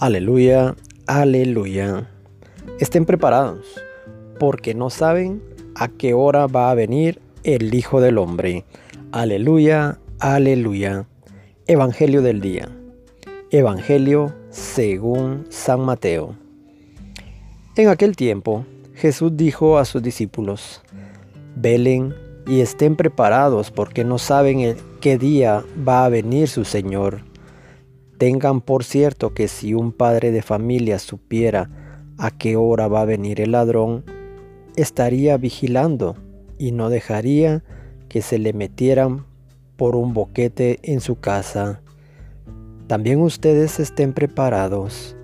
Aleluya, aleluya. Estén preparados, porque no saben a qué hora va a venir el Hijo del Hombre. Aleluya, aleluya. Evangelio del día. Evangelio según San Mateo. En aquel tiempo, Jesús dijo a sus discípulos, velen y estén preparados porque no saben qué día va a venir su Señor. Tengan por cierto que si un padre de familia supiera a qué hora va a venir el ladrón, estaría vigilando y no dejaría que se le metieran por un boquete en su casa. También ustedes estén preparados,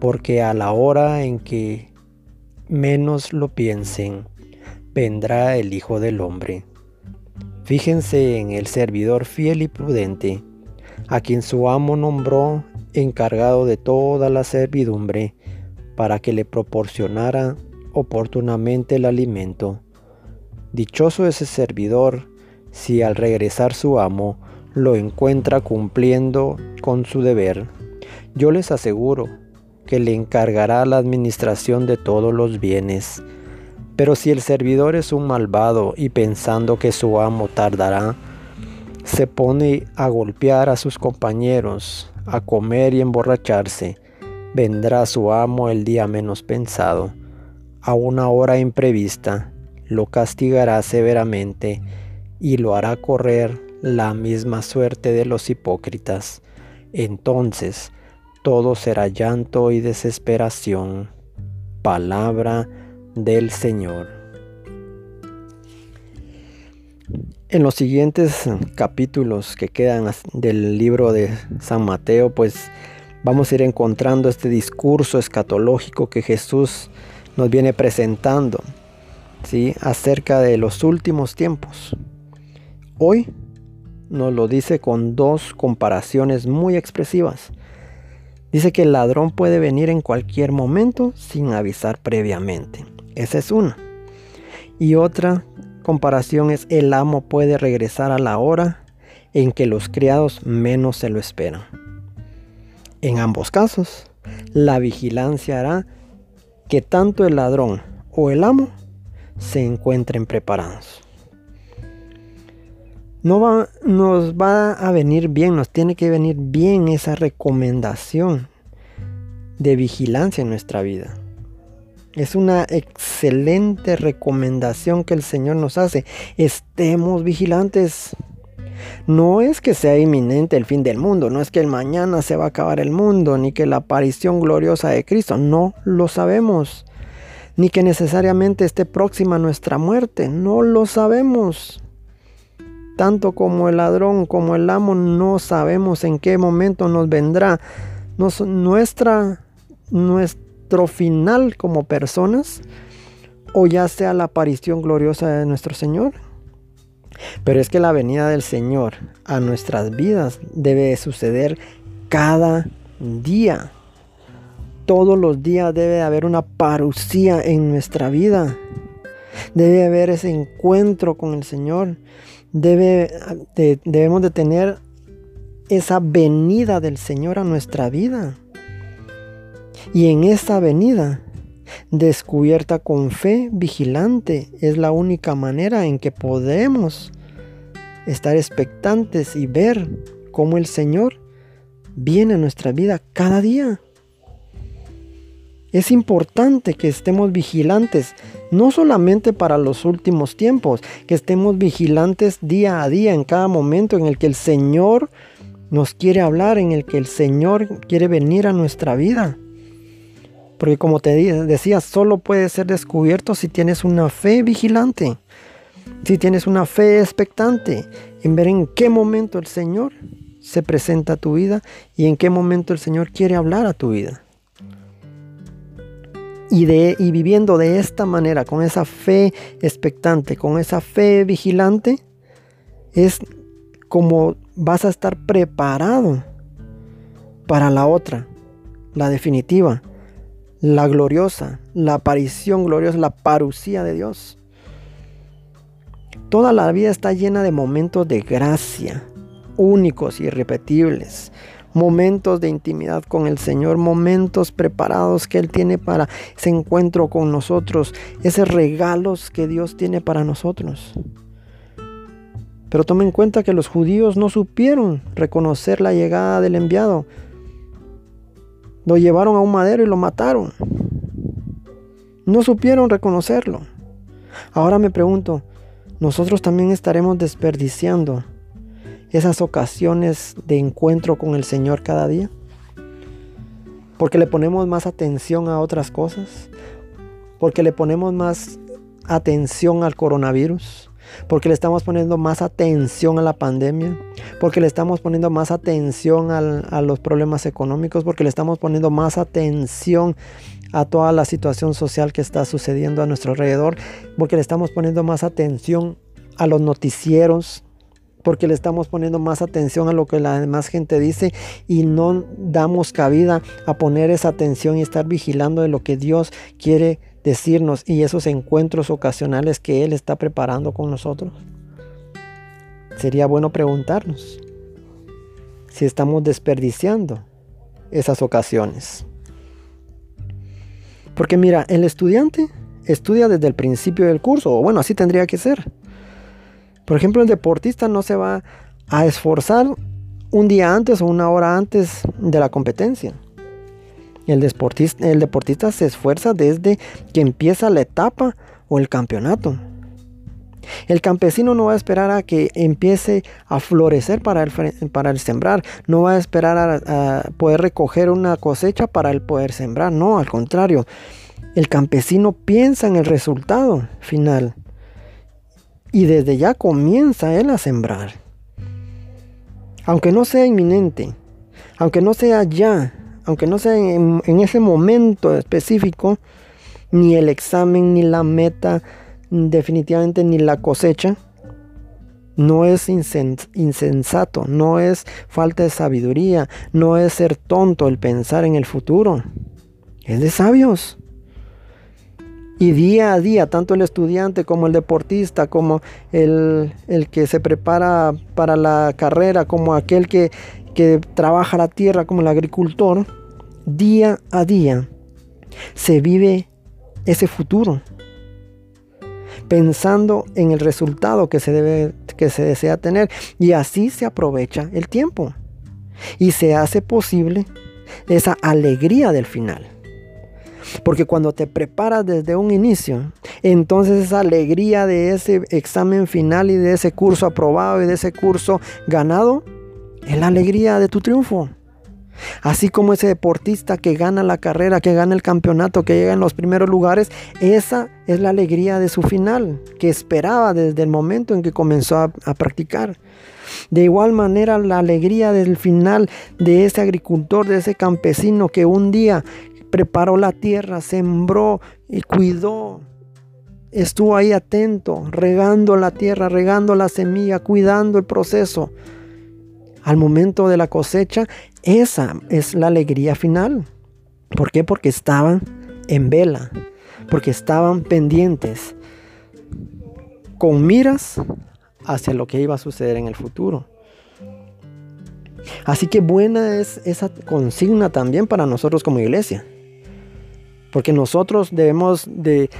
porque a la hora en que menos lo piensen, vendrá el Hijo del Hombre. Fíjense en el servidor fiel y prudente, a quien su amo nombró encargado de toda la servidumbre, para que le proporcionara oportunamente el alimento. Dichoso ese servidor si al regresar su amo lo encuentra cumpliendo con su deber. Yo les aseguro que le encargará la administración de todos los bienes. Pero si el servidor es un malvado y pensando que su amo tardará, se pone a golpear a sus compañeros, a comer y emborracharse, vendrá su amo el día menos pensado, a una hora imprevista, lo castigará severamente y lo hará correr la misma suerte de los hipócritas. Entonces todo será llanto y desesperación. Palabra del Señor. En los siguientes capítulos que quedan del libro de San Mateo, pues vamos a ir encontrando este discurso escatológico que Jesús nos viene presentando, ¿sí? acerca de los últimos tiempos. Hoy nos lo dice con dos comparaciones muy expresivas. Dice que el ladrón puede venir en cualquier momento sin avisar previamente. Esa es una. Y otra comparación es el amo puede regresar a la hora en que los criados menos se lo esperan. En ambos casos, la vigilancia hará que tanto el ladrón o el amo se encuentren preparados. No va, nos va a venir bien, nos tiene que venir bien esa recomendación de vigilancia en nuestra vida. Es una excelente recomendación que el Señor nos hace. Estemos vigilantes. No es que sea inminente el fin del mundo, no es que el mañana se va a acabar el mundo, ni que la aparición gloriosa de Cristo, no lo sabemos. Ni que necesariamente esté próxima nuestra muerte, no lo sabemos. Tanto como el ladrón como el amo no sabemos en qué momento nos vendrá nuestra, nuestra final como personas o ya sea la aparición gloriosa de nuestro Señor. Pero es que la venida del Señor a nuestras vidas debe suceder cada día. Todos los días debe haber una parucía en nuestra vida. Debe haber ese encuentro con el Señor. Debe, debemos de tener esa venida del Señor a nuestra vida. Y en esta venida, descubierta con fe vigilante, es la única manera en que podemos estar expectantes y ver cómo el Señor viene a nuestra vida cada día. Es importante que estemos vigilantes, no solamente para los últimos tiempos, que estemos vigilantes día a día, en cada momento en el que el Señor nos quiere hablar, en el que el Señor quiere venir a nuestra vida. Porque como te decía, solo puede ser descubierto si tienes una fe vigilante, si tienes una fe expectante en ver en qué momento el Señor se presenta a tu vida y en qué momento el Señor quiere hablar a tu vida. Y, de, y viviendo de esta manera, con esa fe expectante, con esa fe vigilante, es como vas a estar preparado para la otra, la definitiva, la gloriosa, la aparición gloriosa, la parucía de Dios. Toda la vida está llena de momentos de gracia, únicos y irrepetibles, momentos de intimidad con el Señor, momentos preparados que Él tiene para ese encuentro con nosotros, esos regalos que Dios tiene para nosotros. Pero tome en cuenta que los judíos no supieron reconocer la llegada del enviado. Lo llevaron a un madero y lo mataron. No supieron reconocerlo. Ahora me pregunto, ¿nosotros también estaremos desperdiciando esas ocasiones de encuentro con el Señor cada día? Porque le ponemos más atención a otras cosas. Porque le ponemos más atención al coronavirus porque le estamos poniendo más atención a la pandemia, porque le estamos poniendo más atención a los problemas económicos, porque le estamos poniendo más atención a toda la situación social que está sucediendo a nuestro alrededor, porque le estamos poniendo más atención a los noticieros, porque le estamos poniendo más atención a lo que la demás gente dice y no damos cabida a poner esa atención y estar vigilando de lo que Dios quiere decirnos y esos encuentros ocasionales que Él está preparando con nosotros? Sería bueno preguntarnos si estamos desperdiciando esas ocasiones. Porque mira, el estudiante estudia desde el principio del curso, o bueno, así tendría que ser. Por ejemplo, el deportista no se va a esforzar un día antes o una hora antes de la competencia. El deportista, el deportista se esfuerza desde que empieza la etapa o el campeonato. El campesino no va a esperar a que empiece a florecer para el, para el sembrar, no va a esperar a, poder recoger una cosecha para el poder sembrar, no, al contrario, el campesino piensa en el resultado final. Y desde ya comienza él a sembrar. Aunque no sea inminente, aunque no sea ya, aunque no sea en, ese momento específico, ni el examen, ni la meta, definitivamente ni la cosecha, no es insensato, no es falta de sabiduría, no es ser tonto el pensar en el futuro. Es de sabios. Y día a día, tanto el estudiante como el deportista, como el, el que se prepara para la carrera, como aquel que, que trabaja la tierra como el agricultor, día a día se vive ese futuro, pensando en el resultado que se, debe, que se desea tener. Y así se aprovecha el tiempo. Y se hace posible esa alegría del final. Porque cuando te preparas desde un inicio, entonces esa alegría de ese examen final y de ese curso aprobado y de ese curso ganado, es la alegría de tu triunfo. Así como ese deportista que gana la carrera, que gana el campeonato, que llega en los primeros lugares, esa es la alegría de su final, que esperaba desde el momento en que comenzó a, practicar. De igual manera, la alegría del final de ese agricultor, de ese campesino que un día preparó la tierra, sembró y cuidó. Estuvo ahí atento, regando la tierra, regando la semilla, cuidando el proceso al momento de la cosecha, esa es la alegría final. ¿Por qué? Porque estaban en vela, porque estaban pendientes, con miras hacia lo que iba a suceder en el futuro. Así que buena es esa consigna también para nosotros como iglesia. Porque nosotros debemos de,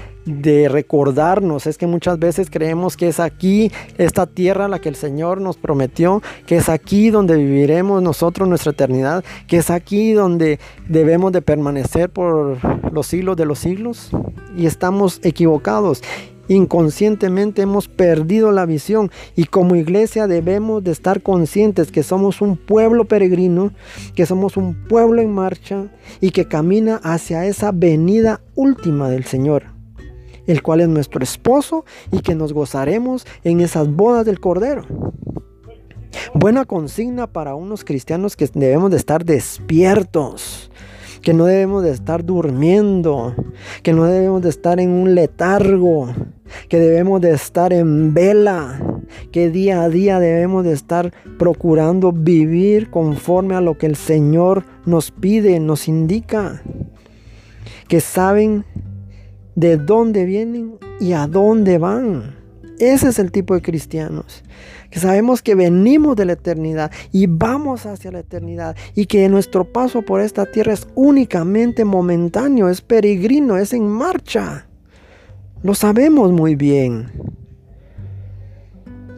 recordarnos, es que muchas veces creemos que es aquí, esta tierra la que el Señor nos prometió, que es aquí donde viviremos nosotros nuestra eternidad, que es aquí donde debemos de permanecer por los siglos de los siglos. Y estamos equivocados inconscientemente hemos perdido la visión y como iglesia debemos de estar conscientes que somos un pueblo peregrino, que somos un pueblo en marcha y que camina hacia esa venida última del Señor, el cual es nuestro esposo y que nos gozaremos en esas bodas del Cordero. Buena consigna para unos cristianos que debemos de estar despiertos que no debemos de estar durmiendo, que no debemos de estar en un letargo, que debemos de estar en vela, que día a día debemos de estar procurando vivir conforme a lo que el Señor nos pide, nos indica, que saben de dónde vienen y a dónde van. Ese es el tipo de cristianos. Que sabemos que venimos de la eternidad y vamos hacia la eternidad. Y que nuestro paso por esta tierra es únicamente momentáneo, es peregrino, es en marcha. Lo sabemos muy bien.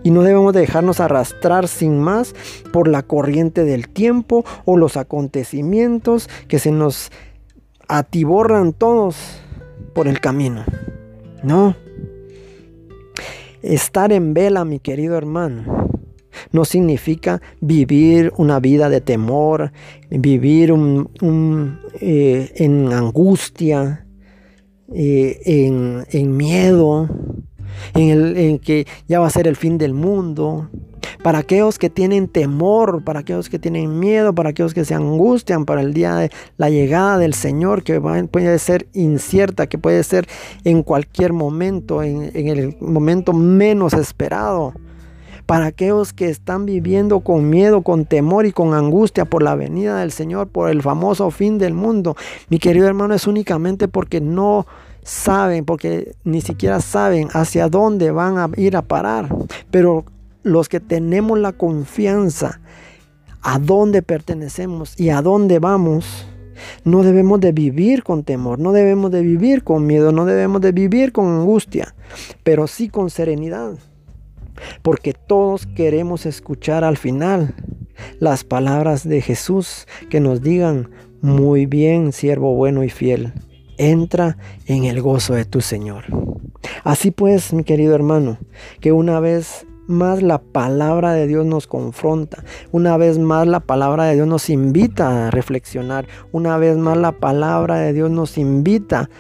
Y no debemos dejarnos arrastrar sin más por la corriente del tiempo o los acontecimientos que se nos atiborran todos por el camino. No. Estar en vela, mi querido hermano, no significa vivir una vida de temor, vivir eh, en angustia, eh, en, en miedo, en, el, en que ya va a ser el fin del mundo. Para aquellos que tienen temor, para aquellos que tienen miedo, para aquellos que se angustian para el día de la llegada del Señor, que puede ser incierta, que puede ser en cualquier momento, en, en el momento menos esperado para aquellos que están viviendo con miedo, con temor y con angustia por la venida del Señor, por el famoso fin del mundo. Mi querido hermano, es únicamente porque no saben, porque ni siquiera saben hacia dónde van a ir a parar. Pero los que tenemos la confianza a dónde pertenecemos y a dónde vamos, no debemos de vivir con temor, no debemos de vivir con miedo, no debemos de vivir con angustia, pero sí con serenidad. Porque todos queremos escuchar al final las palabras de Jesús que nos digan, muy bien, siervo bueno y fiel entra en el gozo de tu Señor. Así pues, mi querido hermano, que una vez más la palabra de Dios nos confronta, una vez más la palabra de Dios nos invita a reflexionar, una vez más la palabra de Dios nos invita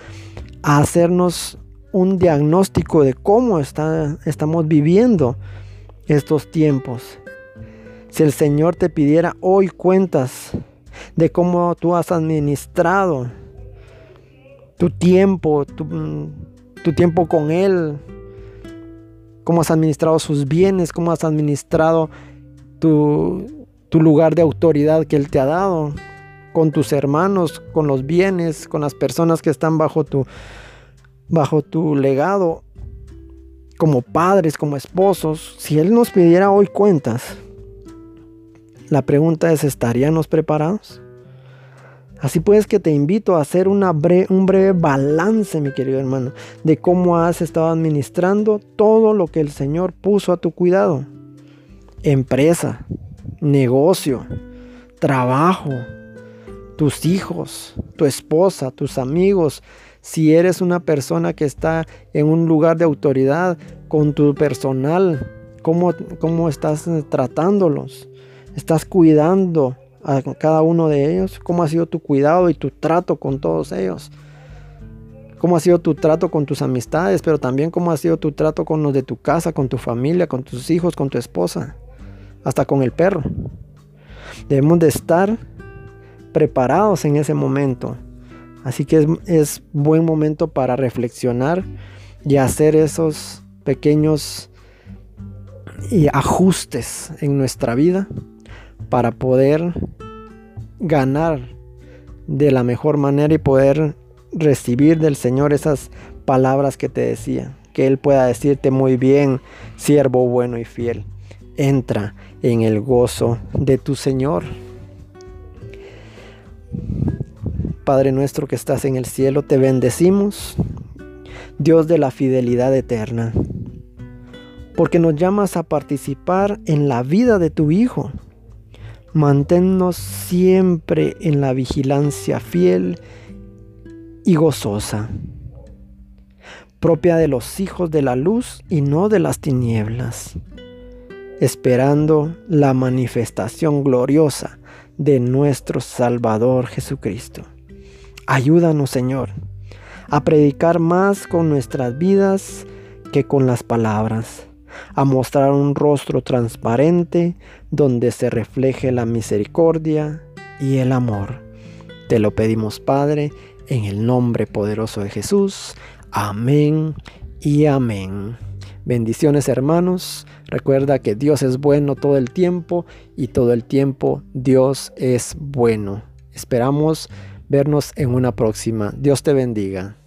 a hacernos un diagnóstico de cómo está, estamos viviendo estos tiempos. Si el Señor te pidiera hoy cuentas de cómo tú has administrado tu tiempo, tu, tiempo con Él, cómo has administrado sus bienes, cómo has administrado tu, tu lugar de autoridad que Él te ha dado, con tus hermanos, con los bienes, con las personas que están bajo tu, bajo tu legado, como padres, como esposos. Si Él nos pidiera hoy cuentas, la pregunta es, ¿estaríamos preparados? Así pues que te invito a hacer un breve balance, mi querido hermano, de cómo has estado administrando todo lo que el Señor puso a tu cuidado. Empresa, negocio, trabajo, tus hijos, tu esposa, tus amigos. Si eres una persona que está en un lugar de autoridad con tu personal, ¿cómo, cómo estás tratándolos? ¿Estás cuidando a cada uno de ellos? ¿Cómo ha sido tu cuidado y tu trato con todos ellos? ¿Cómo ha sido tu trato con tus amistades? Pero también cómo ha sido tu trato con los de tu casa, con tu familia, con tus hijos, con tu esposa, hasta con el perro. Debemos de estar preparados en ese momento. Así que es, es buen momento para reflexionar y hacer esos pequeños y ajustes en nuestra vida para poder ganar de la mejor manera y poder recibir del Señor esas palabras que te decía. Que Él pueda decirte muy bien, siervo bueno y fiel. Entra en el gozo de tu Señor. Padre nuestro que estás en el cielo, te bendecimos, Dios de la fidelidad eterna, porque nos llamas a participar en la vida de tu Hijo Manténnos siempre en la vigilancia fiel y gozosa, propia de los hijos de la luz y no de las tinieblas, esperando la manifestación gloriosa de nuestro Salvador Jesucristo. Ayúdanos, Señor, a predicar más con nuestras vidas que con las palabras a mostrar un rostro transparente donde se refleje la misericordia y el amor. Te lo pedimos, Padre, en el nombre poderoso de Jesús. Amén y amén. Bendiciones hermanos. Recuerda que Dios es bueno todo el tiempo y todo el tiempo Dios es bueno. Esperamos vernos en una próxima. Dios te bendiga.